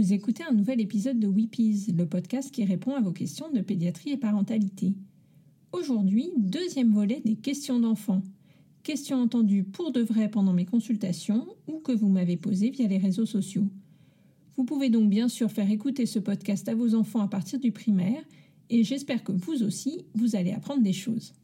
Vous écoutez un nouvel épisode de Weepies, le podcast qui répond à vos questions de pédiatrie et parentalité. Aujourd'hui, deuxième volet des questions d'enfants. Questions entendues pour de vrai pendant mes consultations ou que vous m'avez posées via les réseaux sociaux. Vous pouvez donc bien sûr faire écouter ce podcast à vos enfants à partir du primaire et j'espère que vous aussi, vous allez apprendre des choses.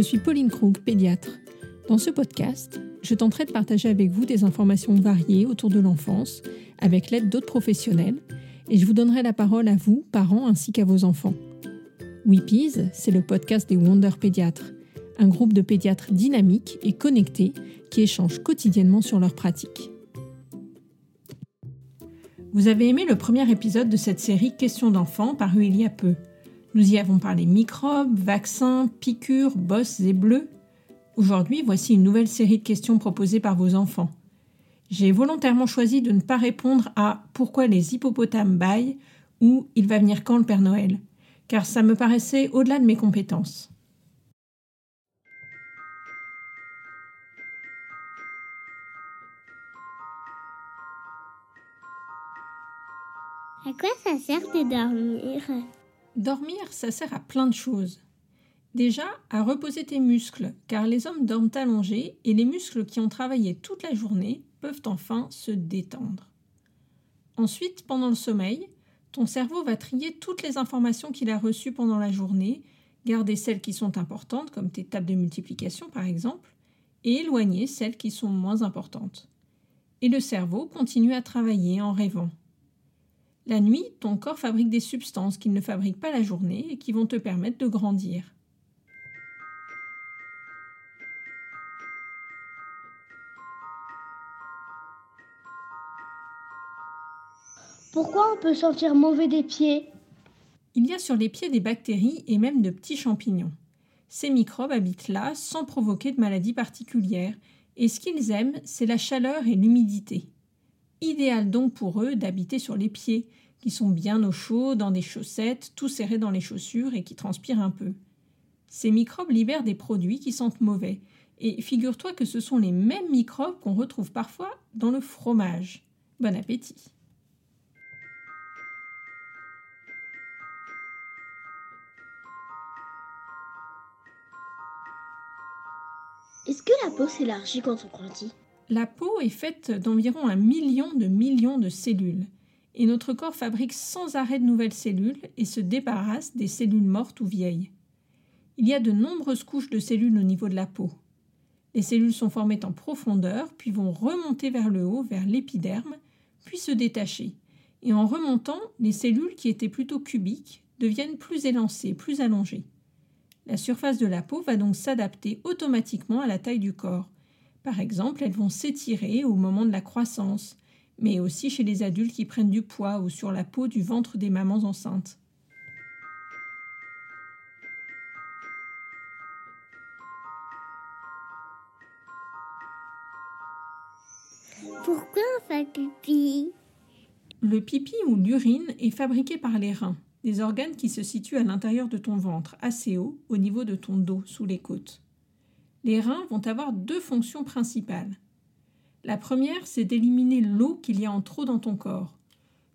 Je suis Pauline Krug, pédiatre. Dans ce podcast, je tenterai de partager avec vous des informations variées autour de l'enfance, avec l'aide d'autres professionnels, et je vous donnerai la parole à vous, parents, ainsi qu'à vos enfants. Weepies, c'est le podcast des Wonder Pédiatres, un groupe de pédiatres dynamiques et connectés qui échangent quotidiennement sur leurs pratiques. Vous avez aimé le premier épisode de cette série Questions d'enfants paru il y a peu. Nous y avons parlé microbes, vaccins, piqûres, bosses et bleus. Aujourd'hui, voici une nouvelle série de questions proposées par vos enfants. J'ai volontairement choisi de ne pas répondre à pourquoi les hippopotames baillent ou il va venir quand le Père Noël, car ça me paraissait au-delà de mes compétences. À quoi ça sert de dormir? Dormir, ça sert à plein de choses. Déjà, à reposer tes muscles, car les hommes dorment allongés et les muscles qui ont travaillé toute la journée peuvent enfin se détendre. Ensuite, pendant le sommeil, ton cerveau va trier toutes les informations qu'il a reçues pendant la journée, garder celles qui sont importantes, comme tes tables de multiplication par exemple, et éloigner celles qui sont moins importantes. Et le cerveau continue à travailler en rêvant. La nuit, ton corps fabrique des substances qu'il ne fabrique pas la journée et qui vont te permettre de grandir. Pourquoi on peut sentir mauvais des pieds? Il y a sur les pieds des bactéries et même de petits champignons. Ces microbes habitent là sans provoquer de maladies particulières et ce qu'ils aiment, c'est la chaleur et l'humidité. Idéal donc pour eux d'habiter sur les pieds, qui sont bien au chaud, dans des chaussettes, tout serrés dans les chaussures et qui transpirent un peu. Ces microbes libèrent des produits qui sentent mauvais, et figure-toi que ce sont les mêmes microbes qu'on retrouve parfois dans le fromage. Bon appétit. Est-ce que la peau s'élargit quand on grandit? La peau est faite d'environ un million de millions de cellules, et notre corps fabrique sans arrêt de nouvelles cellules et se débarrasse des cellules mortes ou vieilles. Il y a de nombreuses couches de cellules au niveau de la peau. Les cellules sont formées en profondeur, puis vont remonter vers le haut, vers l'épiderme, puis se détacher. Et en remontant, les cellules qui étaient plutôt cubiques deviennent plus élancées, plus allongées. La surface de la peau va donc s'adapter automatiquement à la taille du corps. Par exemple, elles vont s'étirer au moment de la croissance, mais aussi chez les adultes qui prennent du poids ou sur la peau du ventre des mamans enceintes. Pourquoi on fait pipi? Le pipi ou l'urine est fabriqué par les reins, des organes qui se situent à l'intérieur de ton ventre, assez haut, au niveau de ton dos, sous les côtes. Les reins vont avoir deux fonctions principales. La première, c'est d'éliminer l'eau qu'il y a en trop dans ton corps.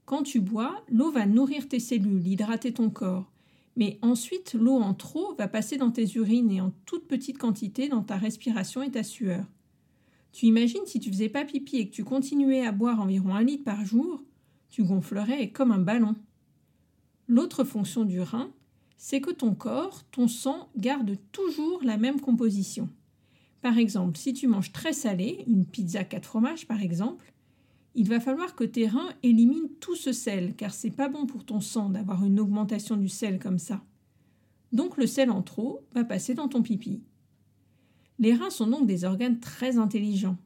Quand tu bois, l'eau va nourrir tes cellules, hydrater ton corps. Mais ensuite, l'eau en trop va passer dans tes urines et en toute petite quantité dans ta respiration et ta sueur. Tu imagines si tu faisais pas pipi et que tu continuais à boire environ un litre par jour, tu gonflerais comme un ballon. L'autre fonction du rein, c'est que ton corps, ton sang, garde toujours la même composition. Par exemple, si tu manges très salé, une pizza 4 fromages par exemple, il va falloir que tes reins éliminent tout ce sel, car c'est pas bon pour ton sang d'avoir une augmentation du sel comme ça. Donc le sel en trop va passer dans ton pipi. Les reins sont donc des organes très intelligents.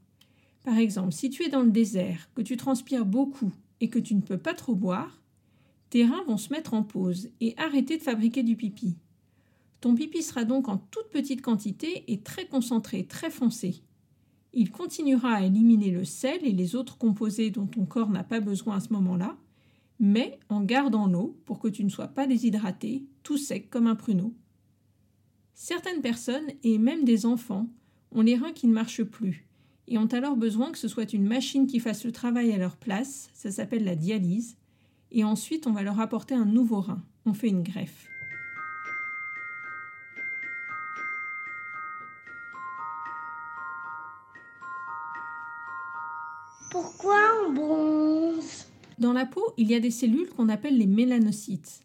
Par exemple, si tu es dans le désert, que tu transpires beaucoup et que tu ne peux pas trop boire, tes reins vont se mettre en pause et arrêter de fabriquer du pipi. Ton pipi sera donc en toute petite quantité et très concentré, très foncé. Il continuera à éliminer le sel et les autres composés dont ton corps n'a pas besoin à ce moment-là, mais en gardant l'eau pour que tu ne sois pas déshydraté, tout sec comme un pruneau. Certaines personnes, et même des enfants, ont les reins qui ne marchent plus et ont alors besoin que ce soit une machine qui fasse le travail à leur place, ça s'appelle la dialyse, et ensuite on va leur apporter un nouveau rein, on fait une greffe. Pourquoi on bronze? Dans la peau, il y a des cellules qu'on appelle les mélanocytes.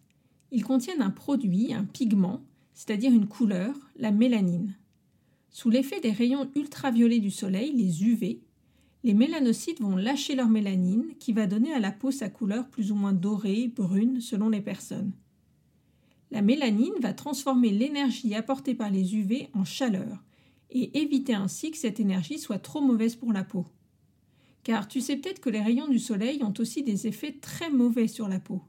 Ils contiennent un produit, un pigment, c'est-à-dire une couleur, la mélanine. Sous l'effet des rayons ultraviolets du soleil, les UV, les mélanocytes vont lâcher leur mélanine qui va donner à la peau sa couleur plus ou moins dorée, brune selon les personnes. La mélanine va transformer l'énergie apportée par les UV en chaleur et éviter ainsi que cette énergie soit trop mauvaise pour la peau. Car tu sais peut-être que les rayons du soleil ont aussi des effets très mauvais sur la peau.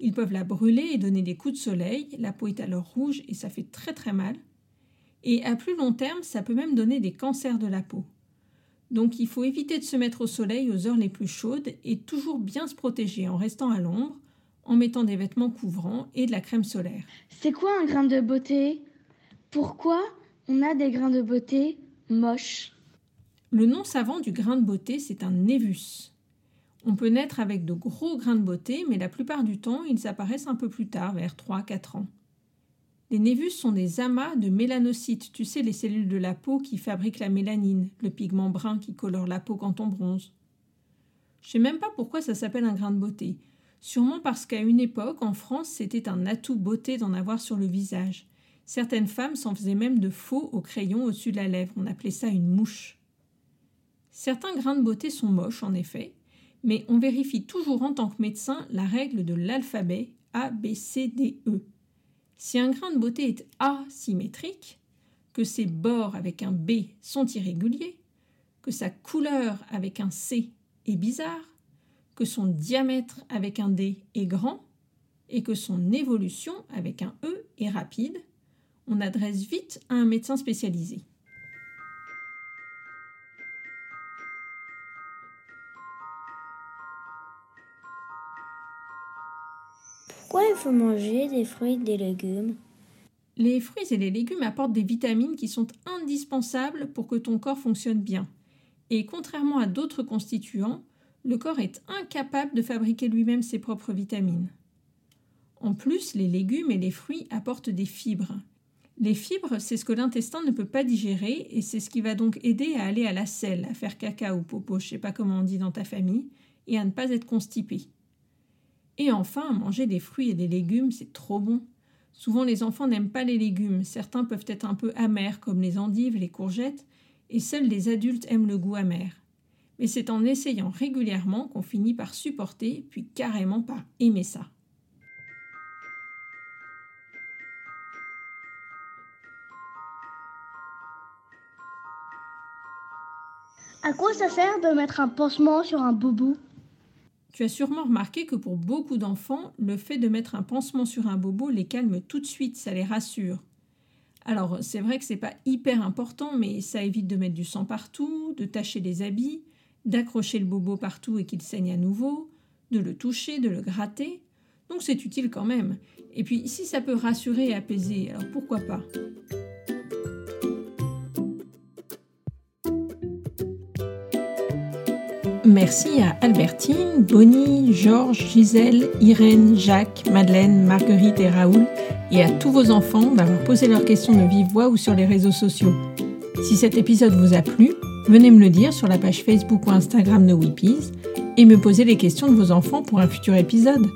Ils peuvent la brûler et donner des coups de soleil, la peau est alors rouge et ça fait très très mal. Et à plus long terme, ça peut même donner des cancers de la peau. Donc il faut éviter de se mettre au soleil aux heures les plus chaudes et toujours bien se protéger en restant à l'ombre, en mettant des vêtements couvrants et de la crème solaire. C'est quoi un grain de beauté? Pourquoi on a des grains de beauté moches? Le nom savant du grain de beauté, c'est un névus. On peut naître avec de gros grains de beauté, mais la plupart du temps, ils apparaissent un peu plus tard, vers 3-4 ans. Les névus sont des amas de mélanocytes, tu sais, les cellules de la peau qui fabriquent la mélanine, le pigment brun qui colore la peau quand on bronze. Je sais même pas pourquoi ça s'appelle un grain de beauté. Sûrement parce qu'à une époque, en France, c'était un atout beauté d'en avoir sur le visage. Certaines femmes s'en faisaient même de faux au crayon au-dessus de la lèvre. On appelait ça une mouche. Certains grains de beauté sont moches, en effet, mais on vérifie toujours en tant que médecin la règle de l'alphabet A, B, C, D, E. Si un grain de beauté est asymétrique, que ses bords avec un B sont irréguliers, que sa couleur avec un C est bizarre, que son diamètre avec un D est grand, et que son évolution avec un E est rapide, on adresse vite à un médecin spécialisé. Pourquoi il faut manger des fruits et des légumes Les fruits et les légumes apportent des vitamines qui sont indispensables pour que ton corps fonctionne bien. Et contrairement à d'autres constituants, le corps est incapable de fabriquer lui-même ses propres vitamines. En plus, les légumes et les fruits apportent des fibres. Les fibres, c'est ce que l'intestin ne peut pas digérer et c'est ce qui va donc aider à aller à la selle, à faire caca ou popo, je sais pas comment on dit dans ta famille, et à ne pas être constipé. Et enfin, manger des fruits et des légumes, c'est trop bon. Souvent, les enfants n'aiment pas les légumes. Certains peuvent être un peu amers, comme les endives, les courgettes, et seuls les adultes aiment le goût amer. Mais c'est en essayant régulièrement qu'on finit par supporter, puis carrément par aimer ça. À quoi ça sert de mettre un pansement sur un boubou? Tu as sûrement remarqué que pour beaucoup d'enfants, le fait de mettre un pansement sur un bobo les calme tout de suite, ça les rassure. Alors, c'est vrai que c'est pas hyper important, mais ça évite de mettre du sang partout, de tacher les habits, d'accrocher le bobo partout et qu'il saigne à nouveau, de le toucher, de le gratter. Donc c'est utile quand même. Et puis si ça peut rassurer et apaiser, alors pourquoi pas? Merci à Albertine, Bonnie, Georges, Gisèle, Irène, Jacques, Madeleine, Marguerite et Raoul, et à tous vos enfants d'avoir posé leurs questions de vive voix ou sur les réseaux sociaux. Si cet épisode vous a plu, venez me le dire sur la page Facebook ou Instagram de Weepies et me poser les questions de vos enfants pour un futur épisode.